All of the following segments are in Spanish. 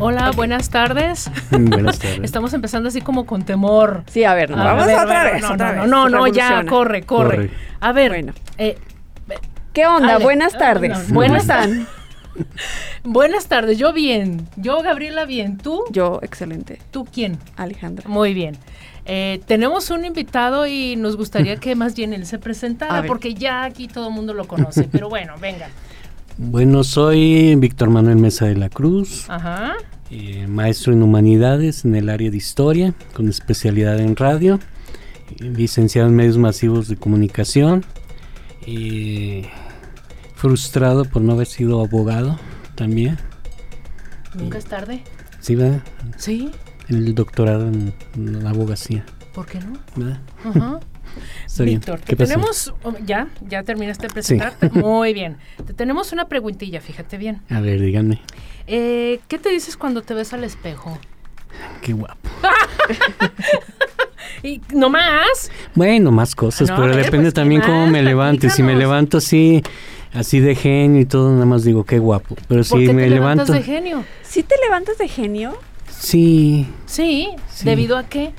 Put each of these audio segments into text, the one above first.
Hola, buenas tardes. Buenas tardes. Estamos empezando así como con temor. Sí, a ver, no, A vamos ver, otra vez, no, otra no, vez. No, no, ya, corre, corre. Corre. A ver, Bueno. eh, ¿Qué onda? Ale. Buenas Ah, tardes. no, ¿Cómo buenas están? buenas tardes. Yo bien. Yo, Gabriela, bien. ¿Tú? Yo, excelente. ¿Tú quién? Alejandra. Muy bien. Eh, tenemos un invitado y nos gustaría que más bien él se presentara, porque ya aquí todo el mundo lo conoce. Pero bueno, venga. Bueno, soy Víctor Manuel Mesa de la Cruz, Ajá. eh, maestro en humanidades en el área de historia, con especialidad en radio, licenciado en medios masivos de comunicación, eh, frustrado por no haber sido abogado también, Nunca es tarde. ¿sí, verdad? Sí. El doctorado en, en abogacía, ¿Por qué no? ¿verdad? Ajá. Víctor, ¿Qué te pasó? tenemos, oh, ya, ya terminaste de presentarte. Muy bien. Te tenemos una preguntilla, fíjate bien. A ver, díganme, Eh, ¿Qué te dices cuando te ves al espejo? qué guapo. Y no más. Bueno, más cosas, No, pero ver, depende pues, ¿qué también cómo me levante. Si me levanto así, así de genio y todo, nada más digo qué guapo. Pero ¿Por si qué me te levantas levanto, de genio? ¿Sí te levantas de genio? sí, Sí, Sí. ¿debido a qué?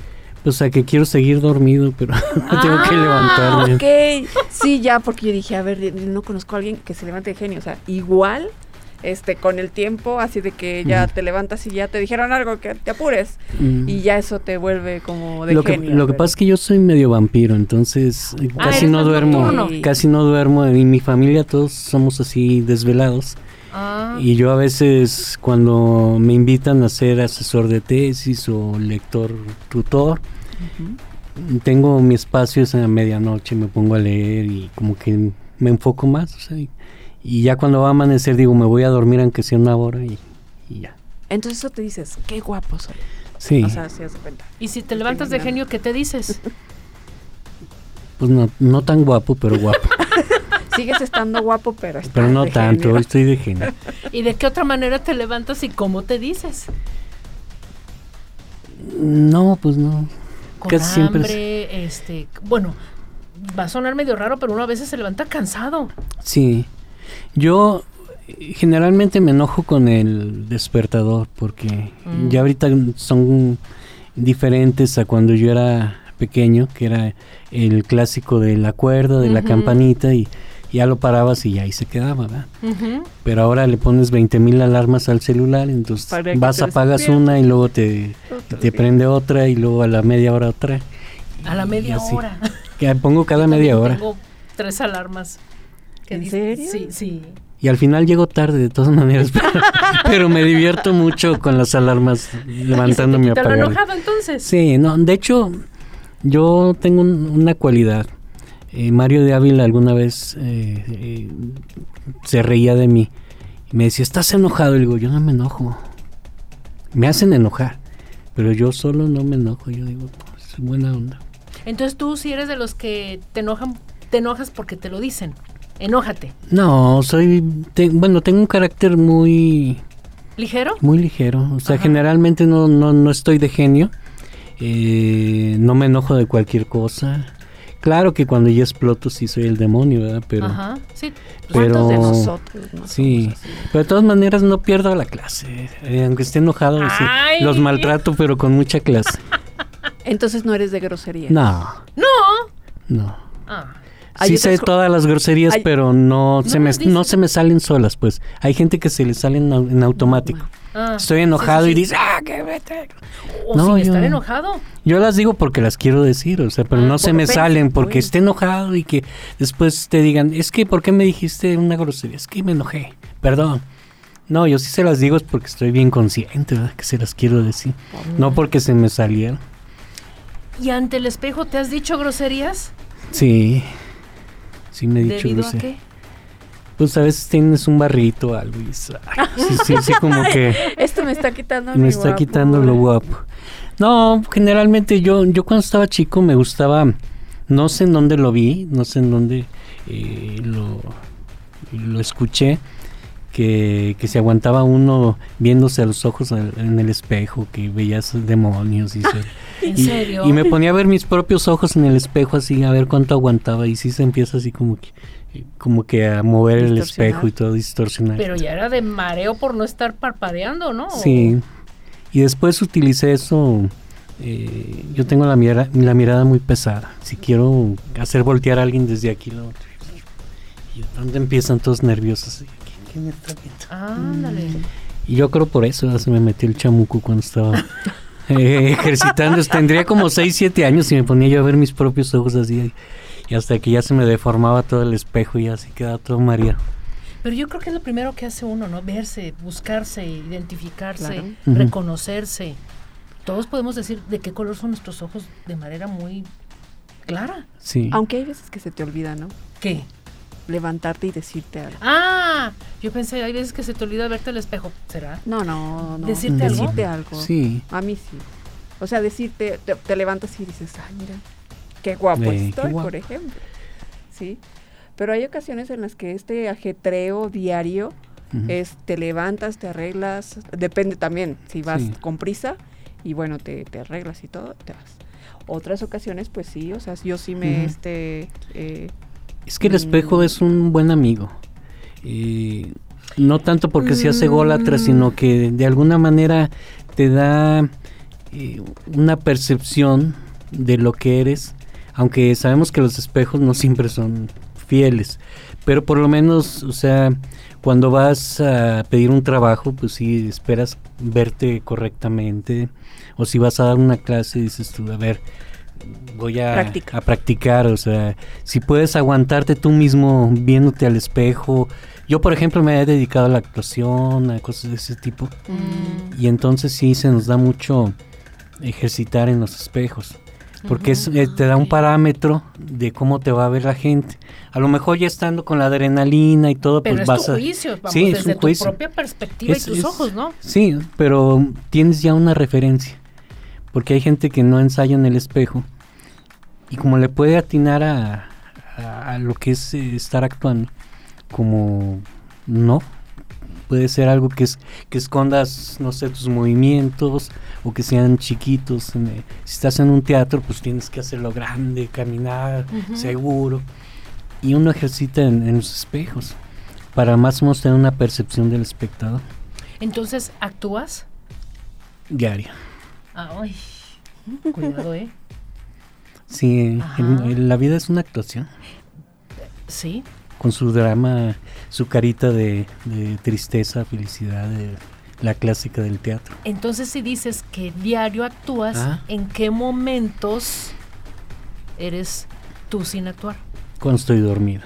O sea que quiero seguir dormido, pero tengo que Ah, levantarme. Ok. Sí, ya, porque yo dije, a ver, no conozco a alguien que se levante de genio. O sea, igual, este, con el tiempo, así de que ya te levantas y ya te dijeron algo, que te apures. Mm. Y ya eso te vuelve como de lo que, genio. lo que pasa es que yo soy medio vampiro, entonces eh, Ah, casi no duermo, nocturno. casi no duermo. Y mi familia todos somos así desvelados. Ah, Y yo a veces cuando me invitan a ser asesor de tesis o lector tutor, tengo mi espacio es a medianoche, me pongo a leer y como que me enfoco más. o sea, y, y ya cuando va a amanecer digo, me voy a dormir aunque sea una hora y, y ya. Entonces eso te dices, qué guapo soy. Sí, O sea, si cuenta. y si te levantas de genio, ¿qué te dices? pues no, no tan guapo, pero guapo. Sigues estando guapo, pero estás pero no de tanto, genio. hoy estoy de genio. ¿Y de qué otra manera te levantas y cómo te dices? No, pues no. Con Casi siempre es- este, bueno, va a sonar medio raro, pero uno a veces se levanta cansado. Sí. Yo generalmente me enojo con el despertador porque Mm. ya ahorita son diferentes a cuando yo era pequeño, que era el clásico de la cuerda, de la campanita y ya lo parabas y ahí se quedaba, ¿verdad? Pero ahora le pones 20 mil alarmas al celular, entonces Para vas, apagas una y luego te, Otro te día. prende otra y luego a la media hora otra. A la media así. hora. Que pongo cada media hora. Tengo tres alarmas. ¿En serio? Sí, sí. Y al final llego tarde de todas maneras, pero, pero me divierto mucho con las alarmas levantándome ¿Y a enojado entonces? Sí, no, de hecho yo tengo un- una cualidad. Eh, Mario de Ávila alguna vez eh, eh, se reía de mí y me decía, ¿estás enojado? Y digo, yo no me enojo. Me hacen enojar, pero yo solo no me enojo. Yo digo, pues, buena onda. Entonces tú sí eres de los que te enojan, te enojas porque te lo dicen. Enójate. No, soy, te- bueno, tengo un carácter muy, ¿Ligero? Muy ligero, o sea, Ajá. generalmente no, no, no estoy de genio, eh, no me enojo de cualquier cosa. Claro que cuando ya exploto sí soy el demonio, ¿verdad? Pero, Ajá. Sí. pero- ¿Cuántos de nosotros no sí, pero de todas maneras no pierdo la clase, eh, aunque esté enojado, sí, los maltrato, pero con mucha clase. Entonces no eres de grosería. No, No. no. Ah. Sí sé todas las groserías, pero no, se No me, las dices. no se me salen solas, pues. Hay gente que se le salen en automático. Ah. Estoy Sí, enojado sí, y dice, ah, qué vete. O No, sin yo- estar enojado. Yo las digo porque las quiero decir, o sea, pero Ah, no se me salen porque pues. esté enojado y que después te digan, es que, ¿por qué me dijiste una grosería? Es que me enojé, perdón. No, yo sí se las digo es porque estoy bien consciente, ¿verdad? Que se las quiero decir. No porque se me salieron. ¿Y ante el espejo te has dicho groserías? Sí, sí me he dicho ¿Debido a grosería. qué? Pues a veces tienes un barrito o algo y dices, "Ay, sí, sí, sí, como que Esto me está quitando me está quitando lo guapura". guapo. No, generalmente yo, yo cuando estaba chico me gustaba, no sé en dónde lo vi, no sé en dónde eh, lo, lo escuché, que, que se aguantaba uno viéndose a los ojos en, en el espejo, que veías demonios y, se- ¿En y- serio? y me ponía a ver mis propios ojos en el espejo así, a ver cuánto aguantaba y sí se empieza así como que, como que a mover el espejo y todo distorsionar. Pero ya era de mareo por no estar parpadeando, ¿no? Sí. Y después utilicé eso. eh, yo tengo la mirada, la mirada muy pesada. Si quiero hacer voltear a alguien desde aquí, lo y donde empiezan todos nerviosos. ¿Quién, está viendo? Ándale. Y yo creo por eso se me metió el chamuco cuando estaba eh, ejercitando. Tendría como 6, 7 años y me ponía yo a ver mis propios ojos así. Y hasta que ya se me deformaba todo el espejo y así quedaba todo mareado. Pero yo creo que es lo primero que hace uno, ¿no? Verse, buscarse, identificarse, Claro. Reconocerse. Todos podemos decir de qué color son nuestros ojos de manera muy clara. Sí. Aunque hay veces que se te olvida, ¿no? ¿Qué? Levantarte y decirte algo. Ah, yo pensé, hay veces que se te olvida verte al espejo. ¿Será? No, no, no. ¿Decirte algo? Decirte algo. Sí. A mí sí. O sea, decirte, te, te levantas y dices, ay, mira, qué guapo Eh, qué estoy, guapo. por ejemplo. Sí. Pero hay ocasiones en las que este ajetreo diario es, te levantas, te arreglas, depende también si vas Sí. con prisa y bueno, te, te arreglas y todo, te vas. Otras ocasiones, pues sí, o sea, yo sí me, este, eh, Es que el espejo Mm. es un buen amigo. Eh, no tanto porque se hace Mm. sino que de alguna manera te da eh, una percepción de lo que eres, aunque sabemos que los espejos no siempre son fieles, pero por lo menos, o sea, cuando vas a pedir un trabajo, pues sí esperas verte correctamente, o si vas a dar una clase, dices tú, a ver, voy a, Practica. a practicar, o sea, si puedes aguantarte tú mismo viéndote al espejo. Yo, por ejemplo, me he dedicado a la actuación, a cosas de ese tipo, Mm. y entonces sí se nos da mucho ejercitar en los espejos. Porque es, eh, te da un parámetro de cómo te va a ver la gente. A lo mejor ya estando con la adrenalina y todo, Pero pues es vas tu a... juicio, vamos, Sí, es desde un tu juicio. propia perspectiva Es- y tus es- ojos, ¿no? Sí, pero tienes ya una referencia. Porque hay gente que no ensaya en el espejo. Y como le puede atinar a, a- a lo que es eh, estar actuando, como no. Puede ser algo que, es, que escondas, no sé, tus movimientos o que sean chiquitos. Eh, Si estás en un teatro, pues tienes que hacerlo grande, caminar, seguro. Y uno ejercita en, en los espejos para más o menos tener una percepción del espectador Entonces, ¿actúas? diaria. Ay, cuidado, ¿eh? Sí, Ajá. el- el- la vida es una actuación. Sí. Con su drama, su carita de, de tristeza, felicidad, de la clásica del teatro. Entonces, si dices que diario actúas, Ah. ¿en qué momentos eres tú sin actuar? Cuando estoy dormido.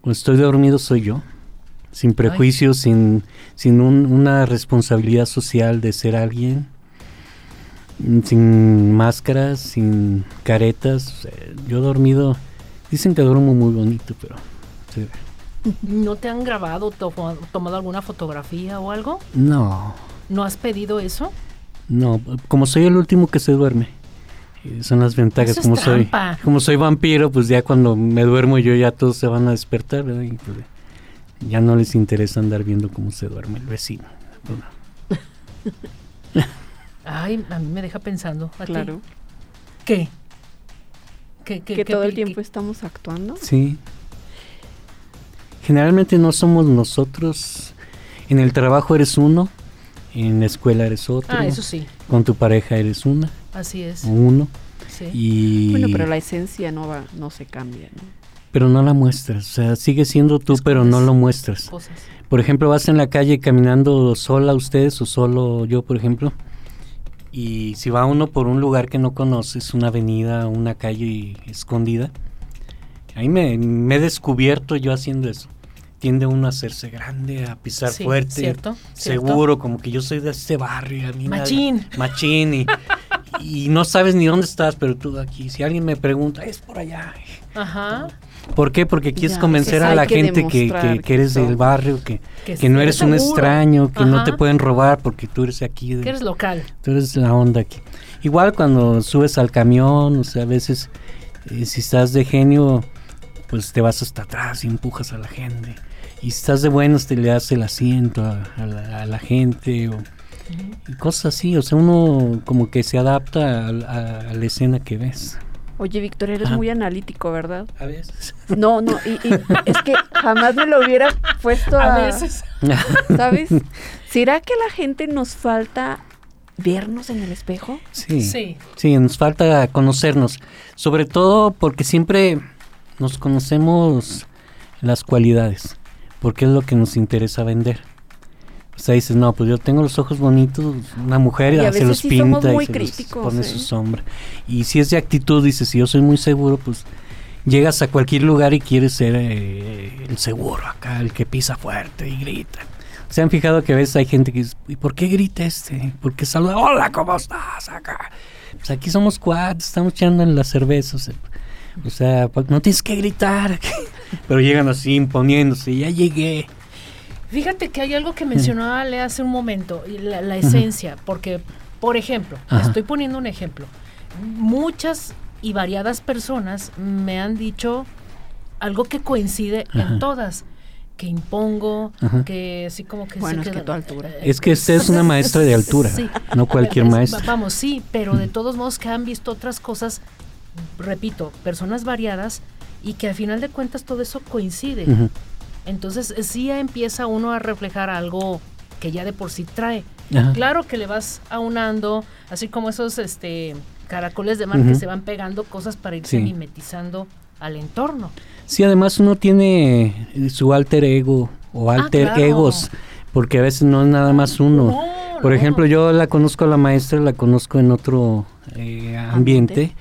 Cuando estoy dormido soy yo. Sin prejuicios, sin, sin un- una responsabilidad social de ser alguien. Sin máscaras, sin caretas. Yo dormido. Dicen que duermo muy bonito, pero. sí. ¿No te han grabado, to- tomado alguna fotografía o algo? No. ¿No has pedido eso? No, como soy el último que se duerme. eh, Son las ventajas. Eso es como soy, como soy vampiro, pues ya cuando me duermo yo ya todos se van a despertar, ¿verdad? Y, pues, ya no les interesa andar viendo cómo se duerme el vecino. Bueno, Ay, a mí me deja pensando. Claro. ¿Qué, que todo el tiempo estamos actuando. sí. Generalmente no somos nosotros. En el trabajo eres uno, en la escuela eres otro, Ah, eso sí, con tu pareja eres una así es. o uno. Sí. Y Bueno, pero la esencia no va, no se cambia, ¿no? pero no la muestras, o sea, sigue siendo tú, pero no lo muestras. Cosas. Por ejemplo, vas en la calle caminando sola ustedes o solo yo, por ejemplo, y si va uno por un lugar que no conoces, una avenida, una calle escondida, ahí me, me he descubierto yo haciendo eso. Tiende uno a hacerse grande, a pisar Sí, fuerte, ¿cierto? ¿cierto? seguro, como que yo soy de este barrio. A mí Machín. machín, y, y no sabes ni dónde estás, pero tú aquí, si alguien me pregunta, es por allá. Ajá. ¿Por qué? Porque quieres Ya, convencer a la que gente que, demostrar que- que eres que del barrio, que, Que que no eres un extraño, que no te pueden robar porque tú eres aquí. de- Que eres local. Tú eres la onda aquí. Igual cuando subes al camión, o sea, a veces eh, si estás de genio, pues te vas hasta atrás y empujas a la gente. Y si estás de buenos, te le das el asiento a, a la, a la gente o y cosas así. O sea, uno como que se adapta a, a- a la escena que ves. Oye, Víctor, eres Ajá. muy analítico, ¿verdad? A veces. No, no, y, y es que jamás me lo hubiera puesto a... A veces. ¿Sabes? ¿Será que la gente nos falta vernos en el espejo? Sí. Sí. Sí, nos falta conocernos. Sobre todo porque siempre nos conocemos las cualidades, porque es lo que nos interesa vender. O sea, dices, no, pues yo tengo los ojos bonitos, una mujer Y a se los sí pinta y se los críticos, pone ¿eh? su sombra. Y si es de actitud, dices, si yo soy muy seguro, pues llegas a cualquier lugar y quieres ser eh, el seguro acá, el que pisa fuerte y grita. ¿Se han fijado que a veces hay gente que dice, ¿y por qué grita este? ¿Por qué saluda? Hola, ¿cómo estás? Acá. Pues aquí somos cuates, estamos echando en las cervezas. O sea, pues no tienes que gritar. Pero llegan así imponiéndose, ya llegué. Fíjate que hay algo que mencionaba Ale hace un momento, la, la esencia, porque, por ejemplo, Ajá. estoy poniendo un ejemplo, muchas y variadas personas me han dicho algo que coincide Ajá. en todas, que impongo, Ajá. que así como que... Bueno, se es que tu altura. eh, Es que usted es una maestra de altura, Sí. no cualquier Es- maestra. Vamos, sí, pero de todos modos que han visto otras cosas, repito, personas variadas y que al final de cuentas todo eso coincide. Entonces eh, sí empieza uno a reflejar algo que ya de por sí trae. Ajá. Claro que le vas aunando, así como esos este caracoles de mar que se van pegando cosas para irse Sí. mimetizando al entorno. Sí, además uno tiene eh, su alter ego o alter claro. egos, porque a veces no es nada más uno. No, Por no. ejemplo, yo la conozco a la maestra, la conozco en otro eh, ambiente.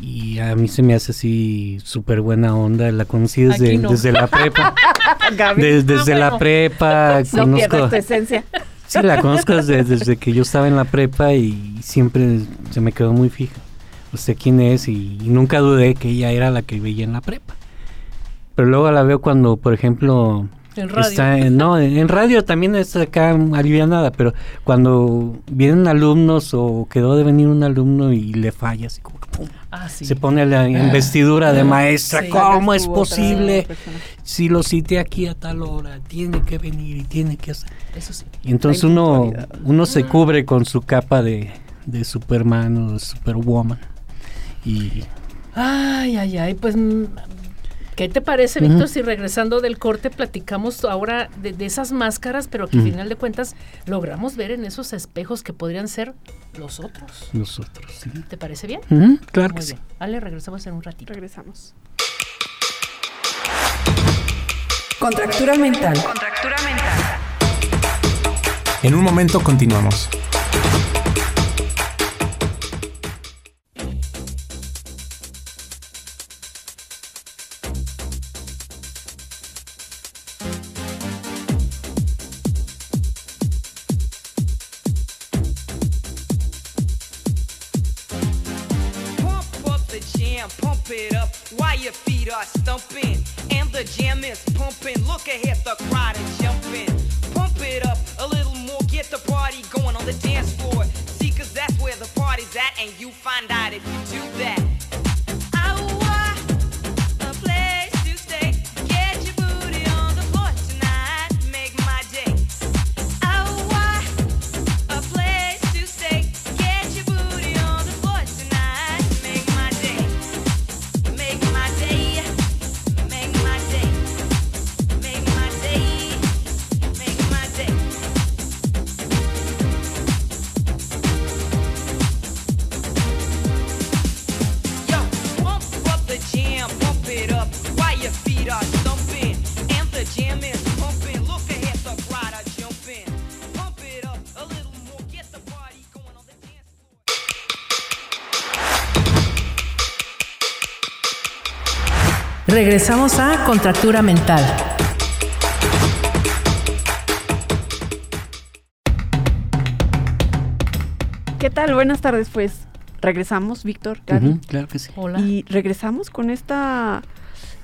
Y a mí se me hace así súper buena onda. La conocí desde, Aquí no. desde la prepa. Desde la prepa no conozco. tu esencia. Sí, la conozco desde, desde que yo estaba en la prepa y siempre se me quedó muy fija. No sé quién es y, y nunca dudé que ella era la que veía en la prepa. Pero luego la veo cuando, por ejemplo, En radio. está en, no, en, radio también está acá alivianada, pero cuando vienen alumnos o quedó de venir un alumno y le falla, así como que pum, Ah, sí. se pone la investidura de maestra. Sí. ¿Cómo es posible? Si lo cité aquí a tal hora, tiene que venir y tiene que hacer. Eso sí. Y entonces Hay uno, uno se cubre con su capa de, de Superman o de Superwoman. Y Ay, ay, ay, pues mm, ¿qué te parece. Víctor, si regresando del corte platicamos ahora de, de esas máscaras, pero que al final de cuentas logramos ver en esos espejos que podrían ser los otros? nosotros, sí. ¿Te parece bien? Ujú, claro que Muy sí. bien. Ale, regresamos en un ratito. Regresamos. Contractura mental. En un momento continuamos. Stumping. And the jam is pumping. Look ahead, Regresamos a Contractura mental. ¿Qué tal? Buenas tardes, pues. regresamos, Víctor, Ujú, claro que sí. Hola. y regresamos con esta,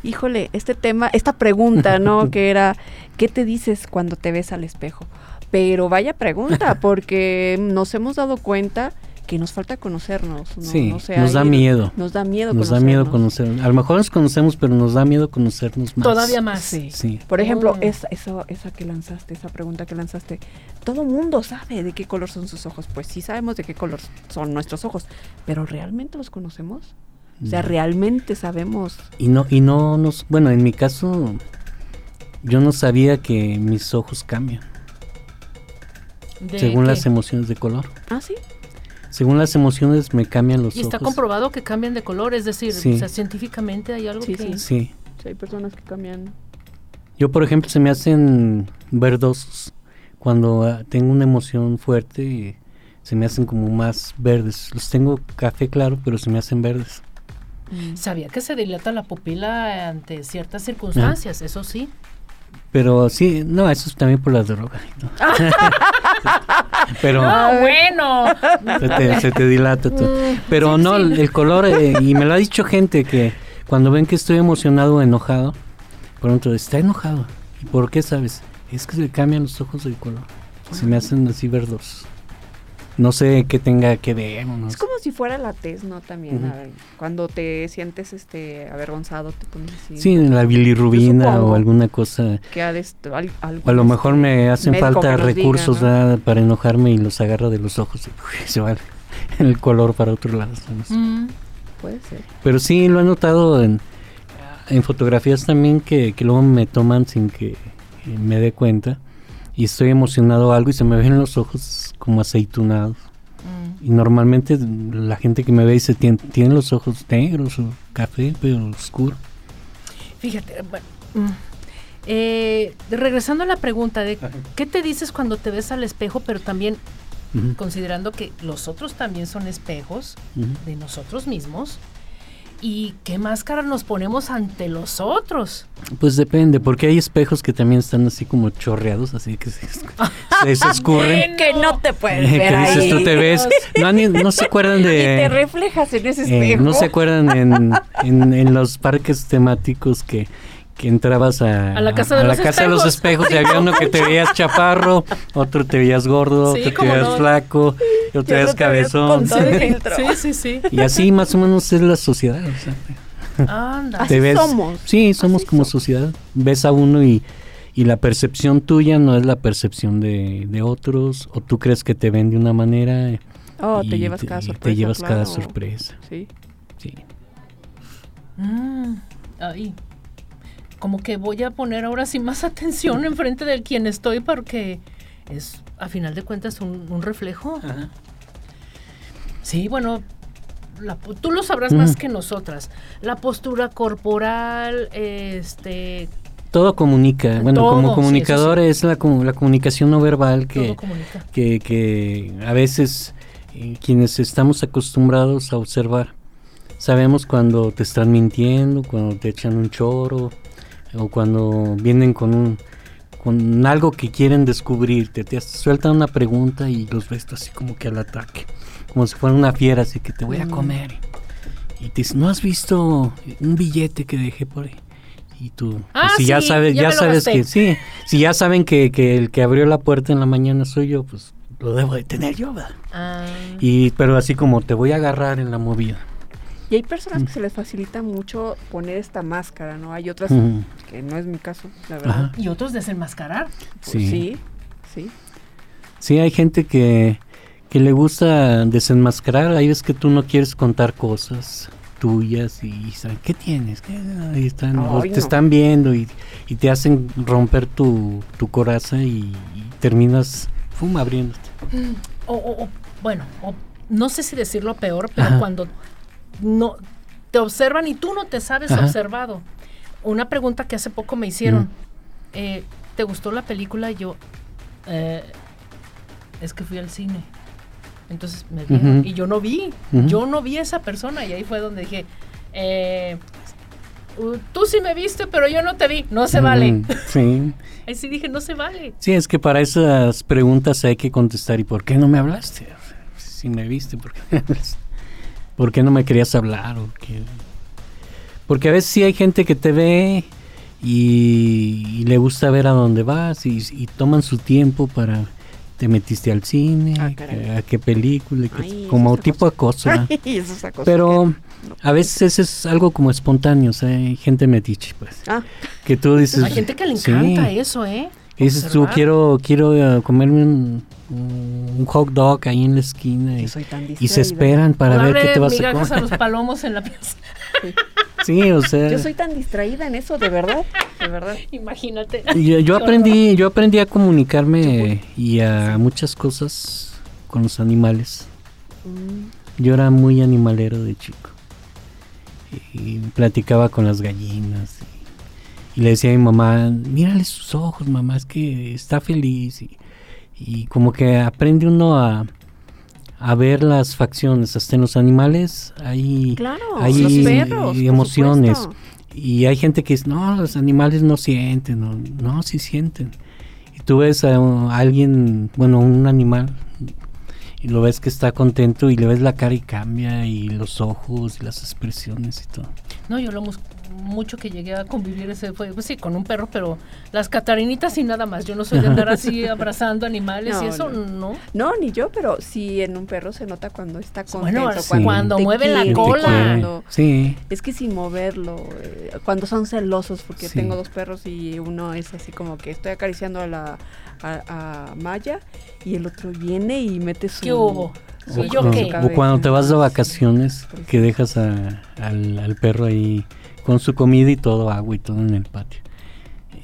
híjole, este tema, esta pregunta, ¿no? que era, ¿qué te dices cuando te ves al espejo? Pero vaya pregunta, porque nos hemos dado cuenta que nos falta conocernos. No, Sí, No sé, nos da miedo. Nos da miedo Nos da miedo conocernos. conocer. A lo mejor nos conocemos, pero nos da miedo conocernos más. Todavía más. Sí. Sí. Por ejemplo, Oh. esa, esa, esa que lanzaste, esa pregunta que lanzaste, todo mundo sabe de qué color son sus ojos. Pues sí sabemos de qué color son nuestros ojos, pero ¿realmente los conocemos? O sea. ¿realmente sabemos? Y no, y no nos, bueno, en mi caso, yo no sabía que mis ojos cambian ¿De según qué? las emociones de color. Ah, sí. Según las emociones me cambian los Y está ojos. comprobado que cambian de color, es decir, Sí. o sea, científicamente hay algo Sí, que... sí. Sí. Sí, hay personas que cambian. Yo, por ejemplo, se me hacen verdosos cuando ah, tengo una emoción fuerte. y se me hacen como más verdes. Los tengo café claro, pero se me hacen verdes. Sabía que se dilata la pupila ante ciertas circunstancias, eso sí. Pero sí, no, eso es también por la droga. ¿no? pero ¡Ah, bueno! se te, se te dilata todo. Pero no, el el color, eh, y me lo ha dicho gente que cuando ven que estoy emocionado o enojado, pronto está enojado. ¿Y por qué sabes? Es que se le cambian los ojos del color. Se me hacen así verdosos. No sé qué tenga que ver. no Es sé. como si fuera la tez, ¿no? También. Ujú. a ver, cuando te sientes este avergonzado, te pones así. Sí, la bilirrubina o alguna cosa. Que ha de est- al- algún, O a lo mejor me hacen médico falta nos diga, recursos ¿no? para enojarme y los agarro de los ojos y uy, se va el color para otro lado. no sé. Mm, Puede ser. Pero sí, lo he notado en, en fotografías también que, que luego me toman sin que eh, me dé cuenta y estoy emocionado algo y se me ven los ojos como aceitunados. mm. Y normalmente la gente que me ve dice, "Tien- tiene los ojos negros o café, pero oscuro. Fíjate, bueno, mm. Eh, regresando a la pregunta de qué te dices cuando te ves al espejo, pero también considerando que los otros también son espejos de nosotros mismos y qué máscara nos ponemos ante los otros. Pues depende, porque hay espejos que también están así como chorreados, así que se, se- se escurren. Que no te puedes que ver dices, ahí. tú te ves. No, ni- no se acuerdan Y te de. reflejas en ese eh, espejo. no se acuerdan en, en, en los parques temáticos que, que entrabas a, A la casa de a la los casa de los espejos y había uno que te veías chaparro, otro te veías gordo, Sí, otro te veías no. flaco, y otro te veías cabezón. Sí, sí, sí. Y así más o menos es la sociedad. o sea, Anda. Así te ves, somos. Sí, somos Así como somos. sociedad. Ves a uno y, y la percepción tuya no es la percepción de, de otros, o tú crees que te ven de una manera. Oh, y te llevas cada sorpresa. Te llevas cada sorpresa. Sí. Sí. Mm, ay, como que voy a poner ahora sí más atención enfrente del quien estoy porque es, a final de cuentas, un, un reflejo. Sí, bueno, la tú lo sabrás Mm. más que nosotras. La postura corporal, este, Todo comunica. Bueno, Todo, como comunicador sí. es la, la comunicación no verbal que, que, que a veces eh, quienes estamos acostumbrados a observar sabemos cuando te están mintiendo, cuando te echan un choro o cuando vienen con un con algo que quieren descubrirte, te sueltan una pregunta y los ves tú así como que al ataque, como si fuera una fiera, así que te voy a Mm. comer. Y te dicen, ¿no has visto un billete que dejé por ahí? Y tú, pues, Ah, si ya sabes, ya sabes gasté. que sí, si ya saben que, que el que abrió la puerta en la mañana soy yo, pues lo debo de tener yo, ¿verdad? Ah, Y pero así como te voy a agarrar en la movida. Y hay personas que se les facilita mucho poner esta máscara, ¿no? Hay otras. Que no es mi caso, la verdad. Ajá. y otros desenmascarar. Pues Sí. sí, sí. Sí, hay gente que, que le gusta desenmascarar. Hay veces que tú no quieres contar cosas tuyas y saben, ¿qué tienes? ¿Qué? Ahí están, te no. están viendo y, y te hacen romper tu, tu coraza y, y terminas, fuma abriéndote. O, o- o, bueno, o no sé si decirlo peor, pero Ajá. cuando no te observan y tú no te sabes Ajá. observado. Una pregunta que hace poco me hicieron. Mm. eh, ¿Te gustó la película? Y yo, eh, es que fui al cine. Entonces me vieron Ujú. y yo no vi, yo no vi a esa persona y ahí fue donde dije, eh, uh, tú sí me viste, pero yo no te vi, no se vale. Mm, Sí. Ahí sí dije, no se vale. Sí, es que para esas preguntas hay que contestar. ¿Y por qué no me hablaste? Si me viste, ¿por qué me hablaste? ¿por qué no me querías hablar? O qué? Porque a veces sí hay gente que te ve y, y le gusta ver a dónde vas y, y toman su tiempo para... Te metiste al cine, Ah, a qué película, qué- Ay, como eso es tipo acoso. eso Pero a veces es algo como espontáneo, o sea, hay gente metiche, pues. Ah. Que tú dices... Hay gente que le sí, encanta eso, ¿eh? que dices tú, quiero, quiero eh, comerme un, un hot dog ahí en la esquina y, se esperan para ver qué te vas a migajas a comer. los palomos en la plaza. Sí, o sea, Yo soy tan distraída en eso, de verdad, de verdad. Imagínate. yo, yo aprendí, yo aprendí a comunicarme y a muchas cosas con los animales. Mm, Yo era muy animalero de chico. Y platicaba con las gallinas. Y, y le decía a mi mamá, mírale sus ojos, mamá, es que está feliz. Y, y como que aprende uno a, a ver las facciones. Hasta en los animales hay, Claro, hay los perros, por emociones. Y hay gente que dice, no, los animales no sienten. No, no sí sienten. Y tú ves a alguien, bueno, un animal, y lo ves que está contento y le ves la cara y cambia, y los ojos y las expresiones y todo. No, yo lo mucho que llegué a convivir ese fue, pues sí, con un perro, pero las catarinitas y nada más. Yo no soy de andar así abrazando animales y eso no. no. No, ni yo, pero sí en un perro se nota cuando está contento. Bueno, sí. cuando te mueve la quiere, cola. cuando- Sí, Es que sin moverlo, eh, cuando son celosos, porque Sí. tengo dos perros y uno es así como que estoy acariciando a la a, a Maya y el otro viene y mete su... ¿Qué hubo? su- o, ¿Y yo cuando, qué? o cuando te vas de vacaciones, que dejas a- al, al perro ahí con su comida y todo, agua y todo en el patio.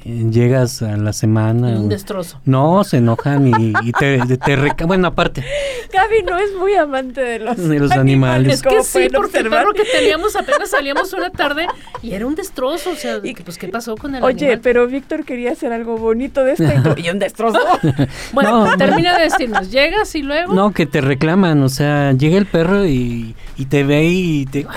Llegas a la semana. Un destrozo. no, se enojan y, y te, te reca- Bueno, aparte, Gaby no es muy amante de los, De los animales. Es que sí, el perro que teníamos apenas salíamos una tarde y era un destrozo. O sea, Y- pues, ¿qué pasó con el Oye, animal? pero Víctor quería hacer algo bonito de esto y, un destrozo. Bueno, No, termina de decirnos, llegas y luego. no, que te reclaman, o sea, llega el perro y, y te ve y te...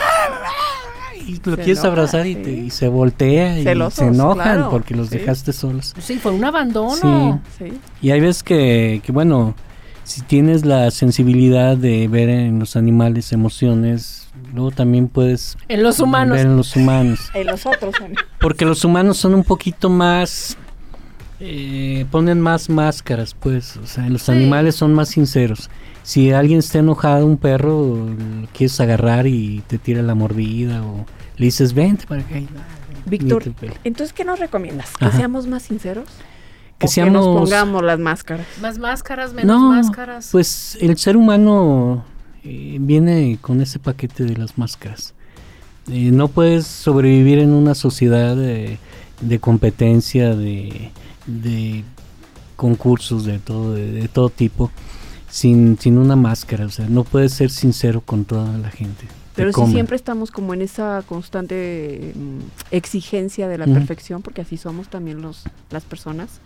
Y lo Se quieres enoja, abrazar y, sí. te, y se voltea y Celosos, se enojan claro, porque los sí. dejaste solos. Sí, fue un abandono. sí. Y hay veces que, que, bueno, si tienes la sensibilidad de ver en los animales emociones, luego también puedes En los humanos. ver en los humanos. En los otros. Porque los humanos son un poquito más... eh, ponen más máscaras, pues. O sea, los Sí. animales son más sinceros. Si alguien está enojado, un perro, lo quieres agarrar y te tira la mordida o le dices, vente para acá. Víctor, entonces, ¿qué nos recomiendas? ¿Que Ajá. seamos más sinceros? Que ¿O seamos... nos pongamos las máscaras? Más máscaras, menos no, máscaras. pues el ser humano eh, viene con ese paquete de las máscaras. Eh, no puedes sobrevivir en una sociedad de, de competencia, de, de concursos de todo, de, de todo tipo, sin, sin una máscara. O sea, no puedes ser sincero con toda la gente. Pero si siempre estamos como en esa constante mm, exigencia de la perfección, porque así somos también los las personas.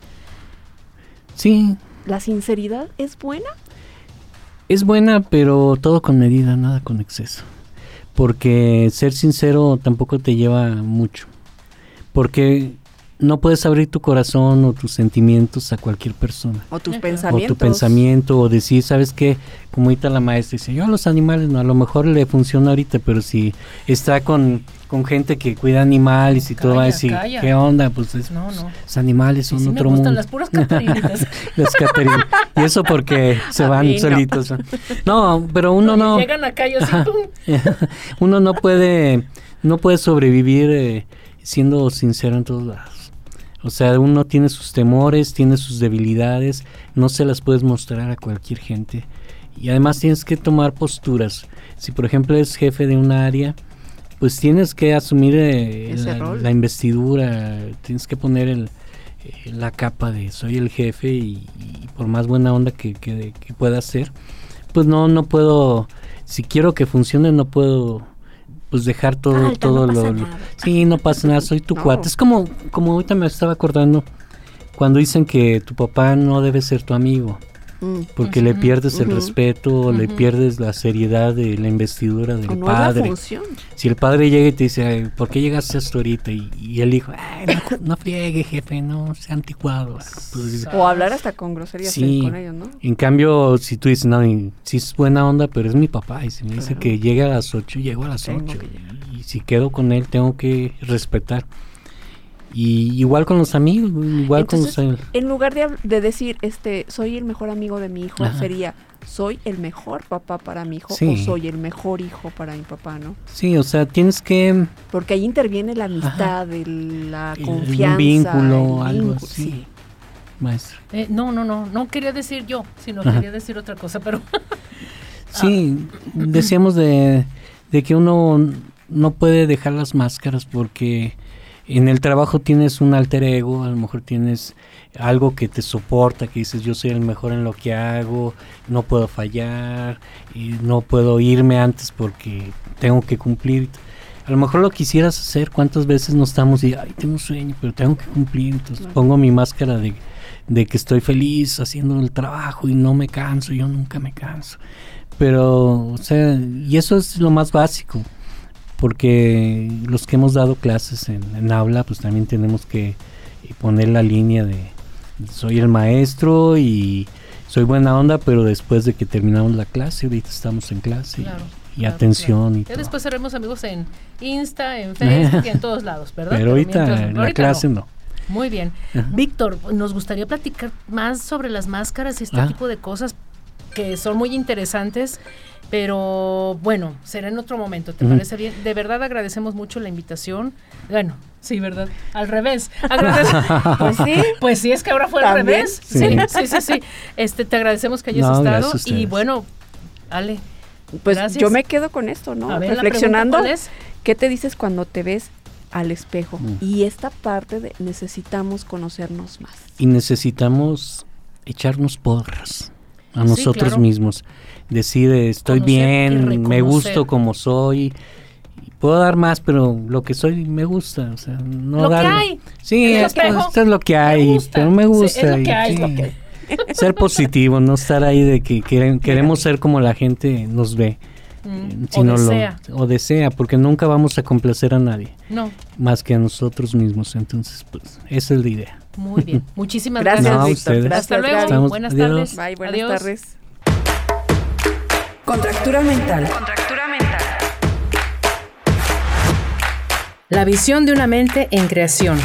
Sí, ¿La sinceridad es buena? Es buena, pero todo con medida, nada con exceso. Porque ser sincero tampoco te lleva mucho. Porque no puedes abrir tu corazón o tus sentimientos a cualquier persona. ¿O tus Ajá. O pensamientos? tu pensamiento, o decir, ¿sabes qué? Como ahorita la maestra dice, yo a los animales no, a lo mejor le funciona ahorita, pero si está con, con gente que cuida animales y todo, va a decir, calla. ¿qué onda? Pues es- no, no. los animales Sí, son sí me otro gustan mundo. las puras catarinitas. Las Catarina. Y eso porque se A van no. solitos. No, pero uno no. Llegan acá y así, Ajá. ¡pum! uno no puede no puede sobrevivir eh, siendo sincero en todos lados. O sea, uno tiene sus temores, tiene sus debilidades, no se las puedes mostrar a cualquier gente. Y además tienes que tomar posturas. Si por ejemplo eres jefe de un área, pues tienes que asumir eh, la, investidura, tienes que poner el, eh, la capa de soy el jefe y, y por más buena onda que, que, que pueda ser, pues no, no puedo, si quiero que funcione no puedo pues dejar todo, Alta, todo no lo. Sí, no pasa nada, soy tu No. cuate. Es como, como ahorita me estaba acordando cuando dicen que tu papá no debe ser tu amigo. Porque le pierdes el respeto, le pierdes la seriedad de la investidura del no padre. Si el padre llega y te dice, "Ay, ¿por qué llegaste hasta ahorita? Y, y el hijo, "Ay, no, no friegue, jefe, no sea anticuado. Pues O hablar hasta con groserías Sí. con ellos, ¿no? en cambio, si tú dices, no, sí es buena onda, pero es mi papá, y si me dice que llega a las 8, llego a las Tengo 8. que llegar. Y si quedo con él, tengo que respetar. Y igual con los amigos, igual con los Entonces, En lugar de, de decir, este, soy el mejor amigo de mi hijo, Ajá. sería, soy el mejor papá para mi hijo Sí. o soy el mejor hijo para mi papá, ¿no? Sí, o sea, tienes que... Porque ahí interviene la amistad, el- la confianza. un vínculo, el algo así. sí. Maestro. Eh, no, no, no, no quería decir yo, sino Ajá. quería decir otra cosa, pero Sí, decíamos de, de que uno no puede dejar las máscaras porque en el trabajo tienes un alter ego, a lo mejor tienes algo que te soporta, que dices yo soy el mejor en lo que hago, no puedo fallar, y no puedo irme antes porque tengo que cumplir. A lo mejor lo quisieras hacer, cuántas veces no estamos y, ay, tengo sueño, pero tengo que cumplir, entonces Claro. pongo mi máscara de, de que estoy feliz haciendo el trabajo y no me canso, yo nunca me canso. Pero, o sea, y eso es lo más básico, porque los que hemos dado clases en, en aula, pues también tenemos que eh, poner la línea de soy el maestro y soy buena onda, pero después de que terminamos la clase, ahorita estamos en clase y- Claro, y, claro, atención y ya todo. después seremos amigos en Insta, en Facebook y en todos lados, ¿verdad? Pero ahorita mientras- en la ahorita clase no. no. Muy bien. Ajá. Víctor, nos gustaría platicar más sobre las máscaras y este Ah. tipo de cosas que son muy interesantes, pero bueno, será en otro momento, ¿te parece bien? De verdad agradecemos mucho la invitación. Bueno, sí, ¿verdad? Al revés. Pues sí. Pues sí, es que ahora fue al revés. Sí. Sí, sí, sí, sí. Este, te agradecemos que hayas No, estado y bueno, Ale, Pues Gracias. yo me quedo con esto, ¿no? a ver, la Reflexionando, pregunta, ¿cuál es? ¿qué te dices cuando te ves al espejo? Mm. Y esta parte de necesitamos conocernos más. Y necesitamos echarnos porras a Sí, nosotros claro. mismos. Decir, estoy Conocer bien, me gusto como soy. Puedo dar más, pero lo que soy me gusta. O sea, no Lo que hay. Sí, Es lo esto, es lo que hay, pero me Sí, gusta. es lo que hay, lo sí. que hay. Ser positivo, no estar ahí de que quere- queremos ser como la gente nos ve. Mm, eh, o sino lo- desea. o desea, porque nunca vamos a complacer a nadie, No, más que a nosotros mismos. Entonces, pues, esa es la idea. Muy bien. Muchísimas Gracias, gracias. No, Víctor. ustedes. Gracias, Hasta luego. Estamos- Buenas adiós. tardes. Bye, buenas Adiós. tardes. Contractura mental. Contractura mental. La visión de una mente en creación.